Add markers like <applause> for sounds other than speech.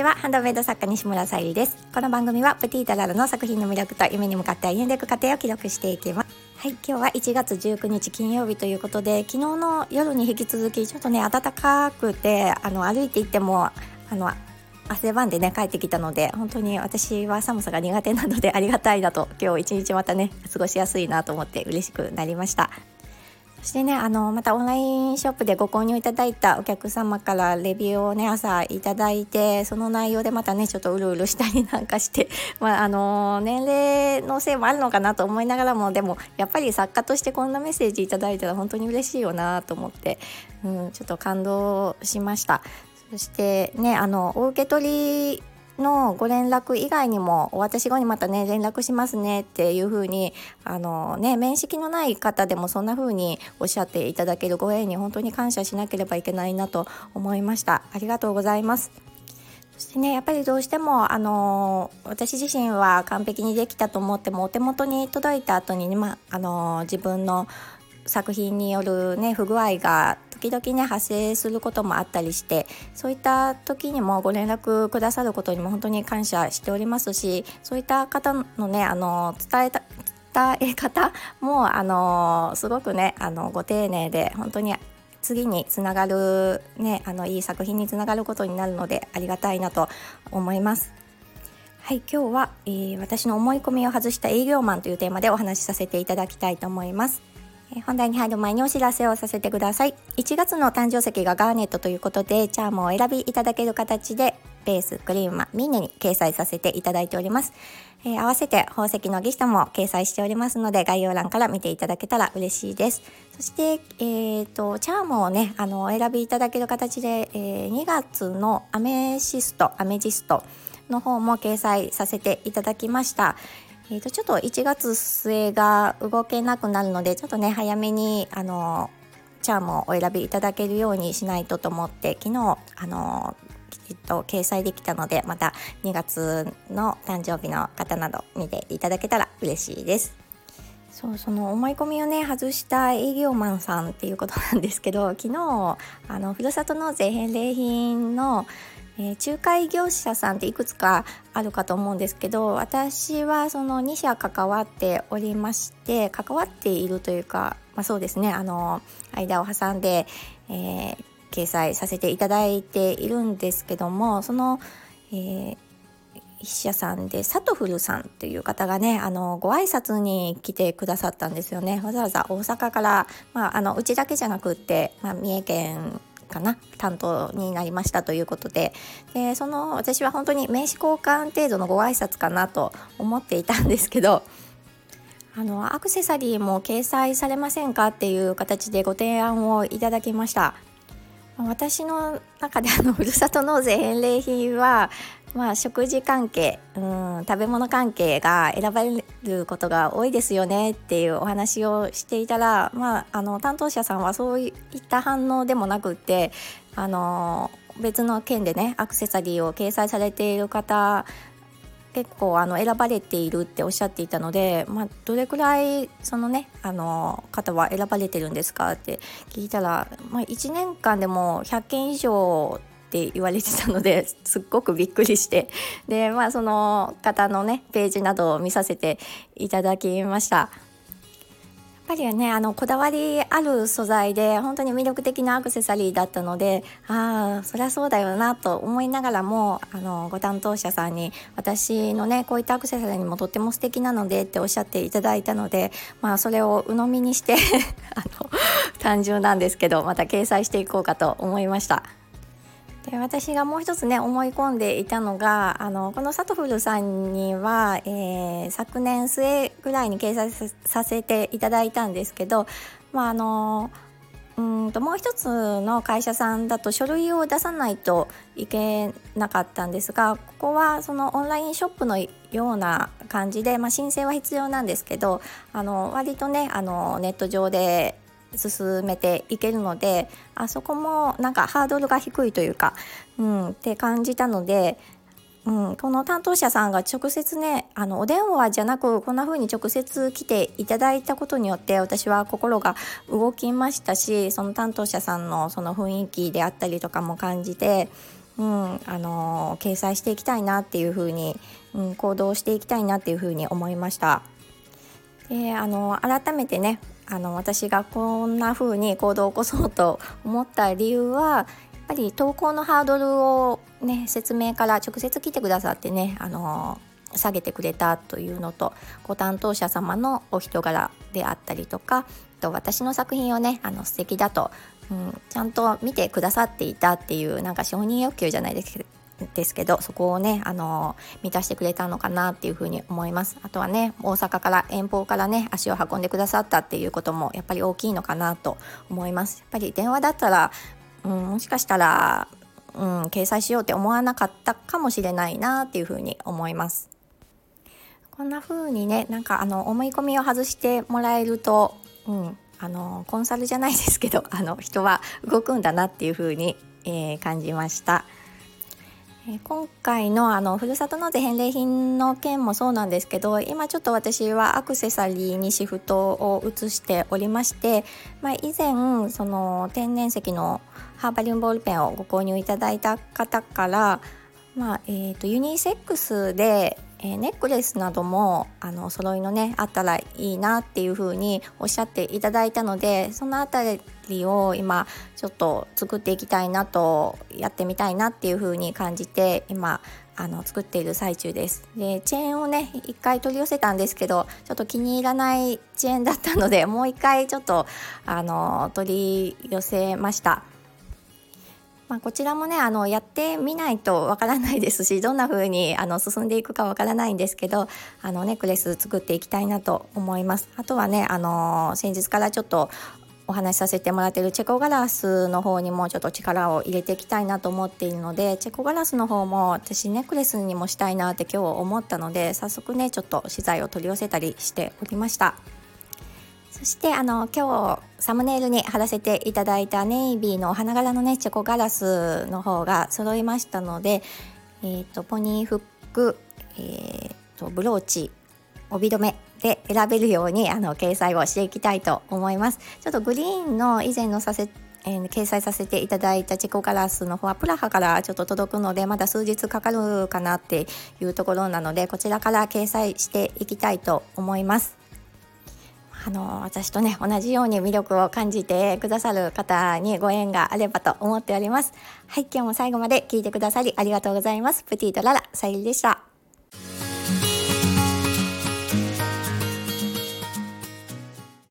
ちは。ハンドメイド作家西村さゆりです。この番組はプティータラルの作品の魅力と夢に向かって歩んでいく過程を記録していきます。はい今日は1月19日金曜日ということで昨日の夜に引き続きちょっとね暖かくてあの歩いていってもあの汗ばんでね帰ってきたので本当に私は寒さが苦手なのでありがたいなと今日一日またね過ごしやすいなと思って嬉しくなりました。そしてねあのまたオンラインショップでご購入いただいたお客様からレビューをね朝いただいてその内容でまたねちょっとうるうるしたりなんかして、<laughs> まあ、あの年齢のせいもあるのかなと思いながらもでもやっぱり作家としてこんなメッセージいただいたら本当に嬉しいよなと思って、うん、ちょっと感動しました。そしてねあのお受け取りのご連絡以外にもお渡し後にまたね連絡しますねっていう風にあのね面識のない方でもそんな風におっしゃっていただけるご縁に本当に感謝しなければいけないなと思いました。ありがとうございます。そしてねやっぱりどうしてもあの私自身は完璧にできたと思ってもお手元に届いた後に、ね、まあの自分の作品によるね不具合が時々ね発生することもあったりしてそういった時にもご連絡くださることにも本当に感謝しておりますしそういった方のねあの伝えた伝え方もあのすごくねあのご丁寧で本当に次につながる、ね、あのいい作品につながることになるのでありがたいなと思います。はい、今日は、えー、私の思い込みを外した営業マンというテーマでお話しさせていただきたいと思います。本題に入る前にお知らせをさせてください。1月の誕生石がガーネットということでチャームを選びいただける形でベースクリームミンネに掲載させていただいております、えー、合わせて宝石のギフトも掲載しておりますので概要欄から見ていただけたら嬉しいです。そして、えーと、チャームをねあのお選びいただける形で、えー、2月のアメシストアメジストの方も掲載させていただきました。えー、とちょっと1月末が動けなくなるのでちょっとね早めにあのチャームをお選びいただけるようにしないとと思って昨日あのきちっと掲載できたのでまた2月の誕生日の方など見ていただけたら嬉しいです。そうその思い込みをね外した営業マンさんっていうことなんですけど昨日あのふるさと納税返礼品のえー、仲介業者さんっていくつかあるかと思うんですけど私はその2社関わっておりまして関わっているというか、まあ、そうですねあの間を挟んで、えー、掲載させていただいているんですけどもその、えー、筆者さんでサトフルさんという方がねあのご挨拶に来てくださったんですよね。わざわざ大阪から、まあ、あのうちだけじゃなくって、まあ、三重県かな担当になりましたということで。でその私は本当に名刺交換程度のご挨拶かなと思っていたんですけど <laughs> あのアクセサリーも掲載されませんかっていう形でご提案をいただきました。私の中であのふるさと納税返礼品はまあ、食事関係、うん、食べ物関係が選ばれることが多いですよねっていうお話をしていたら、まあ、あの担当者さんはそういった反応でもなくってあの別の件でねアクセサリーを掲載されている方結構あの選ばれているっておっしゃっていたので、まあ、どれくらいそのねあの方は選ばれてるんですかって聞いたら、まあ、1年間でも100件以上って言われてたのですっごくびっくりしてでまあその方のねページなどを見させていただきました。やっぱりねあのこだわりある素材で本当に魅力的なアクセサリーだったのでああそりゃそうだよなと思いながらもあのご担当者さんに私のねこういったアクセサリーもとっても素敵なのでっておっしゃっていただいたのでまあそれを鵜呑みにして <laughs> あの単純なんですけどまた掲載していこうかと思いました。で私がもう一つね思い込んでいたのがあのこのサトフルさんには、えー、昨年末ぐらいに掲載させていただいたんですけど、まあ、あのうんともう一つの会社さんだと書類を出さないといけなかったんですがここはそのオンラインショップのような感じで、まあ、申請は必要なんですけどあの割とねあのネット上で進めていけるのであそこもなんかハードルが低いというか、うん、って感じたので、うん、この担当者さんが直接ねあのお電話じゃなくこんな風に直接来ていただいたことによって私は心が動きましたしその担当者さんのその雰囲気であったりとかも感じて。うん、あの掲載していきたいなっていうふうに、うん、行動していきたいなっていうふうに思いました。であの改めてねあの私がこんな風に行動を起こそうと思った理由はやっぱり投稿のハードルをね説明から直接来てくださってねあの下げてくれたというのとご担当者様のお人柄であったりとかと私の作品をねあの素敵だと、うん、ちゃんと見てくださっていたっていうなんか承認欲求じゃないですけどですけどそこをねあの満たしてくれたのかなっていうふうに思います。あとはね大阪から遠方からね足を運んでくださったっていうこともやっぱり大きいのかなと思います。やっぱり電話だったら、うん、もしかしたら、うん、掲載しようって思わなかったかもしれないなっていうふうに思います。こんな風にねなんかあの思い込みを外してもらえると、うん、あのコンサルじゃないですけどあの人は動くんだなっていう風に、えー、感じました。今回のあのふるさと納税返礼品の件もそうなんですけど今ちょっと私はアクセサリーにシフトを移しておりまして、まあ、以前その天然石のハーバリウムボールペンをご購入いただいた方から、まあえーとユニセックスでえー、ネックレスなどもあの揃いのねあったらいいなっていう風におっしゃっていただいたのでそのあたりを今ちょっと作っていきたいなとやってみたいなっていう風に感じて今あの作っている最中です。でチェーンをね一回取り寄せたんですけどちょっと気に入らないチェーンだったのでもう一回ちょっとあの取り寄せました。まあ、こちらもねあのやってみないとわからないですしどんな風にあの進んでいくかわからないんですけどあのネックレス作っていきたいなと思います。あとはねあの先日からちょっとお話しさせてもらってるチェコガラスの方にもちょっと力を入れていきたいなと思っているのでチェコガラスの方も私ネックレスにもしたいなって今日思ったので早速ねちょっと資材を取り寄せたりしておりました。そしてあの今日サムネイルに貼らせていただいたネイビーのお花柄のねチェコガラスの方が揃いましたので、えーと、ポニーフック、えーと、ブローチ帯留めで選べるようにあの掲載をしていきたいと思います。ちょっとグリーンの以前のさせえー、掲載させていただいたチェコガラスの方はプラハからちょっと届くのでまだ数日かかるかなっていうところなのでこちらから掲載していきたいと思います。あの私とね同じように魅力を感じてくださる方にご縁があればと思っております。はい今日も最後まで聞いてくださりありがとうございます。プティとララさゆりでした。